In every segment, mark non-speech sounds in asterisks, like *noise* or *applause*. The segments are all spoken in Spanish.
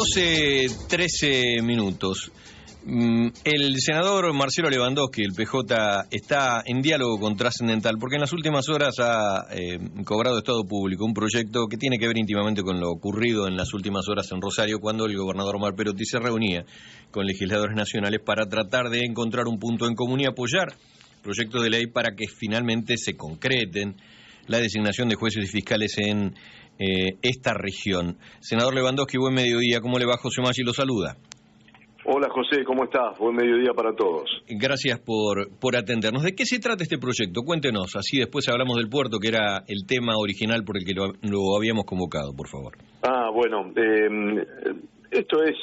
12, 13 minutos. Mm, El senador Marcelo Lewandowski, el PJ, está en diálogo con Trascendental porque en las últimas horas ha eh, cobrado Estado Público un proyecto que tiene que ver íntimamente con lo ocurrido en las últimas horas en Rosario cuando el gobernador Omar Perotti se reunía con legisladores nacionales para tratar de encontrar un punto en común y apoyar proyectos de ley para que finalmente se concreten la designación de jueces y fiscales en eh, esta región. Senador Lewandowski, buen mediodía. ¿Cómo le va? José Maggi lo saluda. Hola José, ¿cómo estás? Buen mediodía para todos. Gracias por, por atendernos. ¿De qué se trata este proyecto? Cuéntenos, así después hablamos del puerto, que era el tema original por el que lo, lo habíamos convocado, por favor. Ah, bueno, eh, esto es,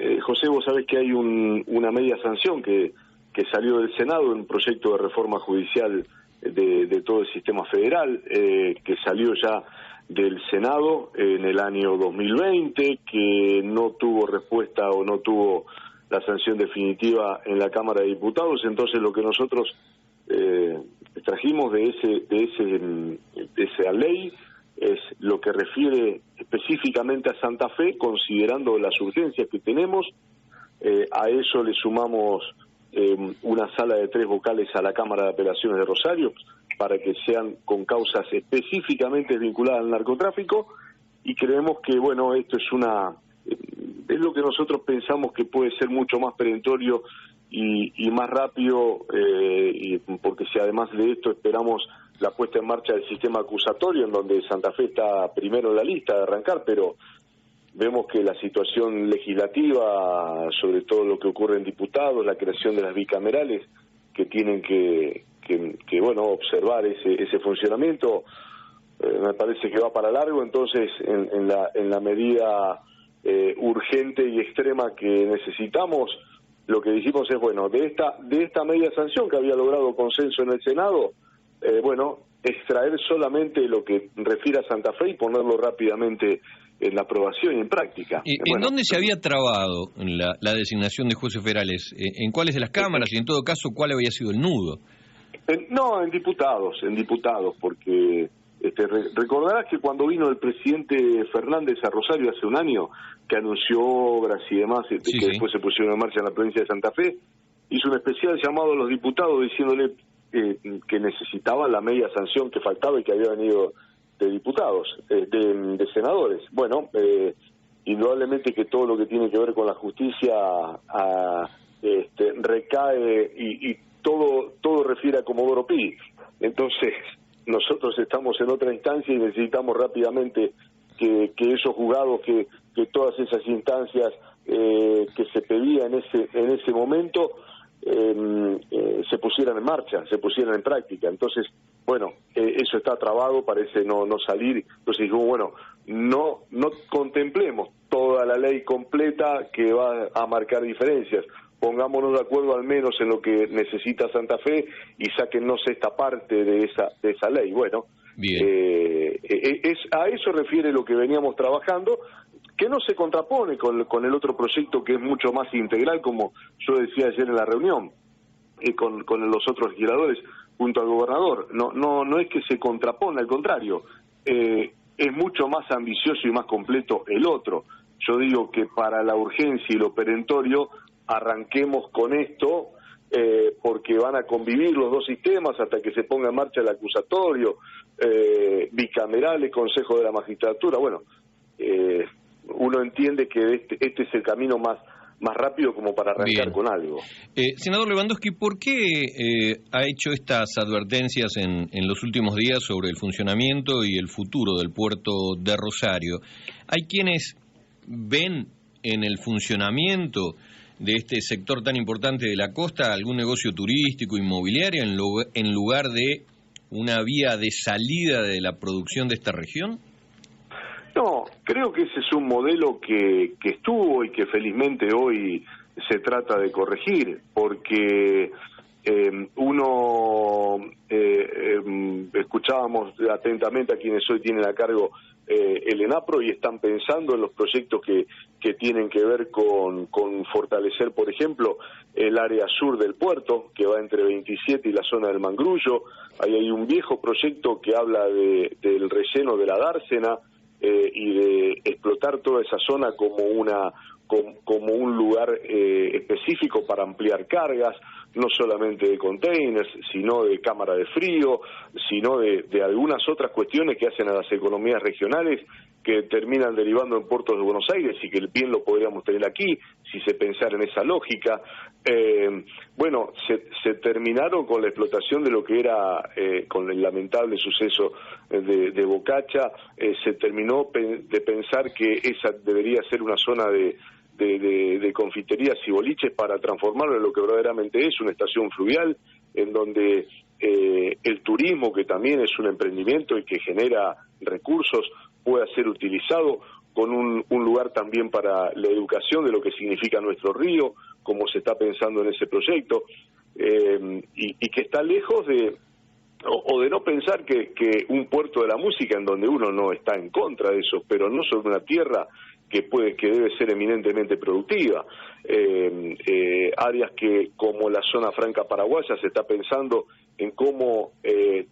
eh, José, vos sabés que hay un, una media sanción que, que salió del Senado, un proyecto de reforma judicial de, de todo el sistema federal, eh, que salió ya del Senado en el año 2020, que no tuvo respuesta o no tuvo la sanción definitiva en la Cámara de Diputados. Entonces, lo que nosotros eh, trajimos de ese de ese de esa ley es lo que refiere específicamente a Santa Fe, considerando las urgencias que tenemos. Eh, a eso le sumamos eh, una sala de tres vocales a la Cámara de Apelaciones de Rosario para que sean con causas específicamente vinculadas al narcotráfico y creemos que bueno esto es una es lo que nosotros pensamos que puede ser mucho más perentorio y, y más rápido eh, y porque si además de esto esperamos la puesta en marcha del sistema acusatorio en donde Santa Fe está primero en la lista de arrancar pero vemos que la situación legislativa sobre todo lo que ocurre en diputados la creación de las bicamerales que tienen que, que, que bueno observar ese, ese funcionamiento eh, me parece que va para largo entonces en, en la en la medida eh, urgente y extrema que necesitamos lo que dijimos es bueno de esta de esta media sanción que había logrado consenso en el senado eh, bueno extraer solamente lo que refiere a Santa Fe y ponerlo rápidamente en la aprobación y en práctica. ¿Y, ¿En dónde se había trabado la, la designación de jueces federales? ¿En, en cuáles de las cámaras? Y en todo caso, ¿cuál había sido el nudo? En- no, en diputados, en diputados, porque este, re- recordarás que cuando vino el presidente Fernández a Rosario hace un año, que anunció obras y demás, este, Sí, que sí. después se pusieron en marcha en la provincia de Santa Fe, hizo un especial llamado a los diputados diciéndole eh, que necesitaba la media sanción que faltaba y que había venido de diputados, eh, de, senadores. Bueno, eh, indudablemente que todo lo que tiene que ver con la justicia ah, este, recae y, y todo todo refiere a Comodoro Pi. Entonces, *laughs* nosotros estamos en otra instancia y necesitamos rápidamente que, que esos juzgados, que, que todas esas instancias eh, que se pedía en ese, en ese momento, eh, eh, se pusieran en marcha, se pusieran en práctica. Entonces, bueno, eh, eso está trabado, parece no, no salir. Entonces dijimos, bueno, no, no contemplemos toda la ley completa que va a marcar diferencias. Pongámonos de acuerdo al menos en lo que necesita Santa Fe y sáquennos esta parte de esa, de esa ley. Bueno, Bien. eh, eh, es, a eso refiere lo que veníamos trabajando, que no se contrapone con, con el otro proyecto que es mucho más integral, como yo decía ayer en la reunión, eh, con, con los otros legisladores junto al gobernador. No, no, no es que se contrapone, al contrario, eh, es mucho más ambicioso y más completo el otro. Yo digo que para la urgencia y lo perentorio arranquemos con esto eh, porque van a convivir los dos sistemas hasta que se ponga en marcha el acusatorio, eh, bicamerales, Consejo de la Magistratura. Bueno, eh, uno entiende que este, este es el camino más más rápido como para arrancar Bien. con algo. Eh, senador Lewandowski, ¿por qué eh, ha hecho estas advertencias en, en los últimos días sobre el funcionamiento y el futuro del puerto de Rosario? Hay quienes ven en el funcionamiento de este sector tan importante de la costa algún negocio turístico, inmobiliario, en, lu- en lugar de una vía de salida de la producción de esta región? No, creo que ese es un modelo que, que estuvo y que felizmente hoy se trata de corregir, porque eh, uno eh, eh, escuchábamos atentamente a quienes hoy tienen a cargo eh, el ENAPRO y están pensando en los proyectos que, que tienen que ver con, con fortalecer, por ejemplo, el área sur del puerto, que va entre 27 y la zona del Mangrullo. Hay un viejo proyecto que habla de, del relleno de la dársena, eh, y de explotar toda esa zona como una como, un lugar eh, específico para ampliar cargas, no solamente de containers, sino de cámara de frío, sino de, de algunas otras cuestiones que hacen a las economías regionales que terminan derivando en puertos de Buenos Aires y que bien lo podríamos tener aquí si se pensara en esa lógica. Eh, bueno, se, terminaron con la explotación de lo que era, eh, con el lamentable suceso de, Bocacha, eh, se terminó de pensar que esa debería ser una zona de, de, confiterías y boliches para transformarlo en lo que verdaderamente es una estación fluvial, en donde el turismo, que también es un emprendimiento y que genera recursos, pueda ser utilizado con un, lugar también para la educación de lo que significa nuestro río, como se está pensando en ese proyecto, eh, y, que está lejos de, o, de no pensar que, un puerto de la música en donde uno no está en contra de eso, pero no sobre una tierra que puede que debe ser eminentemente productiva. Eh, eh, áreas que como la zona franca paraguaya se está pensando en cómo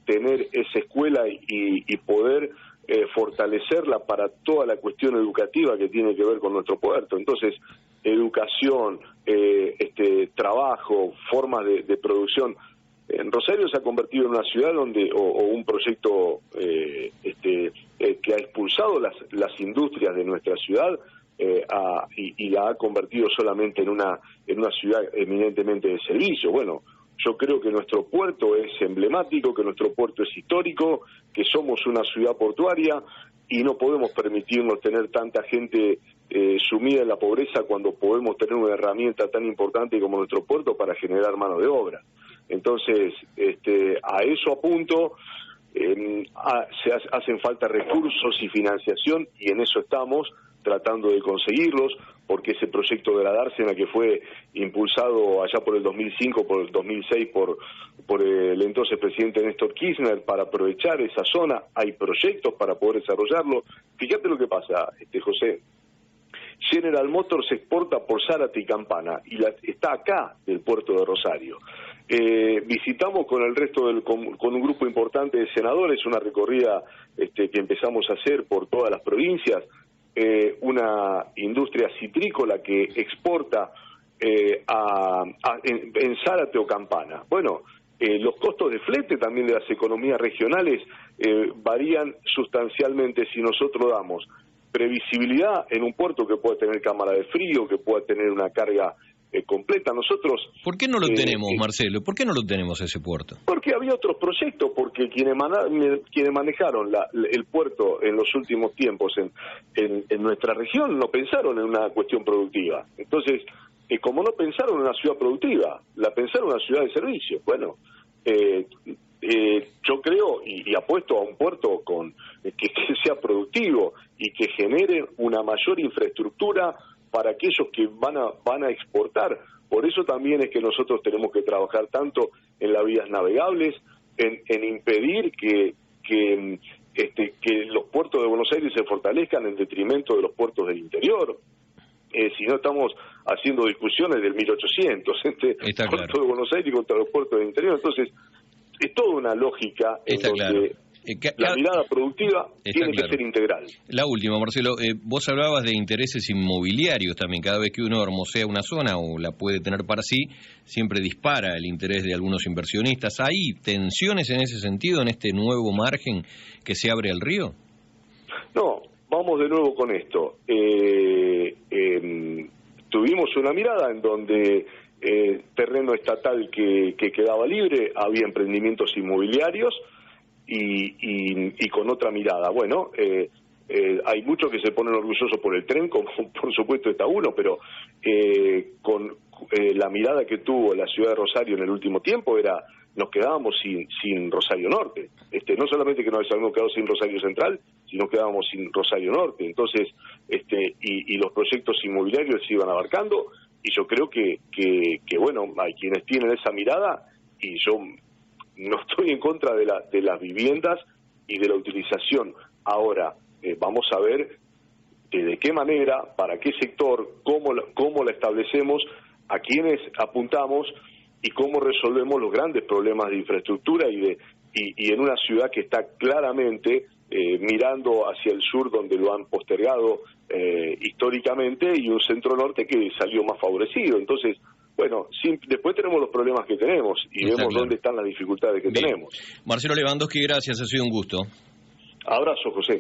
tener esa escuela y poder eh, fortalecerla para toda la cuestión educativa que tiene que ver con nuestro puerto. Entonces, educación, eh, este, trabajo, formas de, producción. En Rosario se ha convertido en una ciudad donde, o, un proyecto eh, este, que ha expulsado las, las industrias de nuestra ciudad y, y, la ha convertido solamente en una, en una ciudad eminentemente de servicio. Bueno, yo creo que nuestro puerto es emblemático, que nuestro puerto es histórico, que somos una ciudad portuaria y no podemos permitirnos tener tanta gente eh, sumida en la pobreza cuando podemos tener una herramienta tan importante como nuestro puerto para generar mano de obra. Entonces, este, a eso apunto, eh, se hacen falta recursos y financiación y en eso estamos tratando de conseguirlos, porque ese proyecto de la dársena que fue impulsado allá por el 2005, por el 2006 por, por el entonces presidente Néstor Kirchner para aprovechar esa zona, hay proyectos para poder desarrollarlo. Fíjate lo que pasa, este José. General Motors se exporta por Zárate y Campana y la, está acá del puerto de Rosario. Eh, visitamos con el resto del con, un grupo importante de senadores una recorrida este, que empezamos a hacer por todas las provincias eh, una industria citrícola que exporta eh, a, en, Zárate o Campana. Bueno, eh, los costos de flete también de las economías regionales varían sustancialmente si nosotros damos previsibilidad en un puerto que pueda tener cámara de frío, que pueda tener una carga eh, completa. Nosotros. ¿Por qué no lo eh, tenemos, eh, Marcelo? ¿Por qué no lo tenemos ese puerto? Porque había otros proyectos, porque quienes, quienes manejaron el puerto en los últimos tiempos en, en, nuestra región no pensaron en una cuestión productiva. Entonces, como no pensaron en una ciudad productiva, la pensaron en una ciudad de servicio. Bueno, yo creo y, apuesto a un puerto con que, que sea productivo y que genere una mayor infraestructura para aquellos que van a, van a exportar. Por eso también es que nosotros tenemos que trabajar tanto en las vías navegables, en, impedir que, que, este, que los puertos de Buenos Aires se fortalezcan en detrimento de los puertos del interior. Eh, si no estamos haciendo discusiones del 1800 entre el puerto de Buenos Aires contra los puertos del interior. Entonces, es toda una lógica en donde eh, la mirada productiva tiene que ser integral. La última, Marcelo, eh, vos hablabas de intereses inmobiliarios también. Cada vez que uno hermosea una zona o la puede tener para sí, siempre dispara el interés de algunos inversionistas. ¿Hay tensiones en ese sentido, en este nuevo margen que se abre al río? No, vamos de nuevo con esto. Eh, em, tuvimos una mirada en donde terreno estatal que, que quedaba libre, había emprendimientos inmobiliarios, y, con otra mirada. Bueno, eh, eh, hay muchos que se ponen orgullosos por el tren, como *laughs* por supuesto está uno, pero eh, con la mirada que tuvo la ciudad de Rosario en el último tiempo era nos quedábamos sin, sin Rosario Norte. Este, no solamente que nos habíamos quedado sin Rosario Central, sino quedábamos sin Rosario Norte. Entonces, este, y, los proyectos inmobiliarios se iban abarcando, y yo creo que, que, que, bueno, hay quienes tienen esa mirada, y yo no estoy en contra de, la, de las viviendas y de la utilización. Ahora, eh, vamos a ver de qué manera, para qué sector, cómo, cómo la establecemos, a quiénes apuntamos y cómo resolvemos los grandes problemas de infraestructura y, de, y, en una ciudad que está claramente eh, mirando hacia el sur donde lo han postergado eh, históricamente y un centro norte que salió más favorecido. Entonces, bueno, después tenemos los problemas que tenemos y vemos dónde están las dificultades que tenemos. Marcelo Lewandowski, gracias, ha sido un gusto. Abrazo, José.